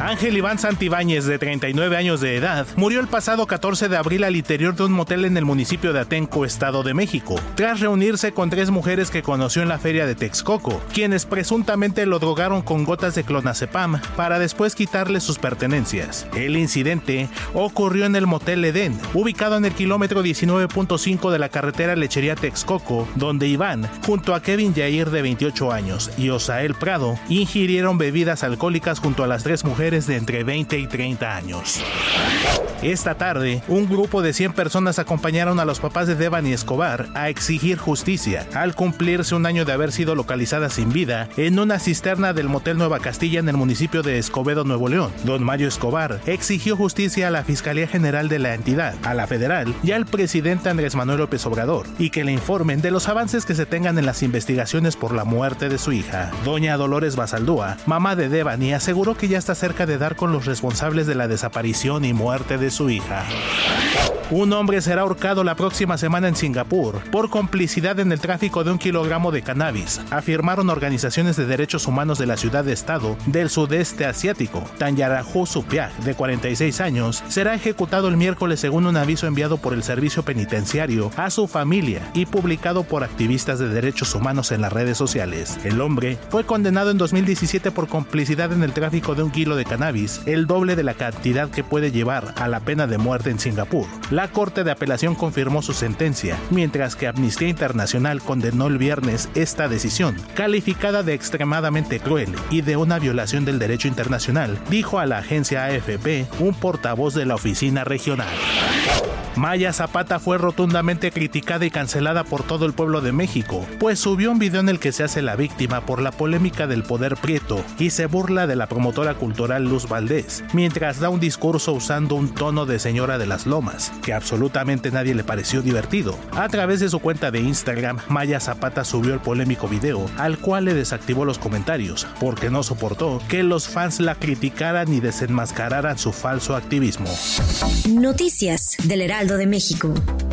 Ángel Iván Santibáñez, de 39 años de edad, murió el pasado 14 de abril al interior de un motel en el municipio de Atenco, Estado de México, tras reunirse con tres mujeres que conoció en la feria de Texcoco, quienes presuntamente lo drogaron con gotas de clonazepam para después quitarle sus pertenencias. El incidente ocurrió en el motel Edén, ubicado en el kilómetro 19.5 de la carretera Lechería Texcoco, donde Iván, junto a Kevin Yair de 28 años y Osael Prado, ingirieron bebidas alcohólicas junto a las tres mujeres de entre 20 y 30 años. Esta tarde, un grupo de 100 personas acompañaron a los papás de Devani Escobar a exigir justicia al cumplirse un año de haber sido localizada sin vida en una cisterna del Motel Nueva Castilla en el municipio de Escobedo, Nuevo León. Don Mario Escobar exigió justicia a la Fiscalía General de la entidad, a la federal y al presidente Andrés Manuel López Obrador y que le informen de los avances que se tengan en las investigaciones por la muerte de su hija. Doña Dolores Basaldúa, mamá de Devani, aseguró que ya está cerca de dar con los responsables de la desaparición y muerte de su hija. Un hombre será ahorcado la próxima semana en Singapur por complicidad en el tráfico de un kilogramo de cannabis, afirmaron organizaciones de derechos humanos de la ciudad-estado del sudeste asiático. Tanyarahu Supiak, de 46 años, será ejecutado el miércoles según un aviso enviado por el servicio penitenciario a su familia y publicado por activistas de derechos humanos en las redes sociales. El hombre fue condenado en 2017 por complicidad en el tráfico de un kilo de cannabis, el doble de la cantidad que puede llevar a la pena de muerte en Singapur. La Corte de Apelación confirmó su sentencia, mientras que Amnistía Internacional condenó el viernes esta decisión, calificada de extremadamente cruel y de una violación del derecho internacional, dijo a la agencia AFP un portavoz de la oficina regional. Maya Zapata fue rotundamente criticada y cancelada por todo el pueblo de México, pues subió un video en el que se hace la víctima por la polémica del poder prieto y se burla de la promotora cultural Luz Valdés, mientras da un discurso usando un tono de señora de las lomas, que absolutamente nadie le pareció divertido. A través de su cuenta de Instagram, Maya Zapata subió el polémico video, al cual le desactivó los comentarios, porque no soportó que los fans la criticaran y desenmascararan su falso activismo. Noticias del Heraldo de México.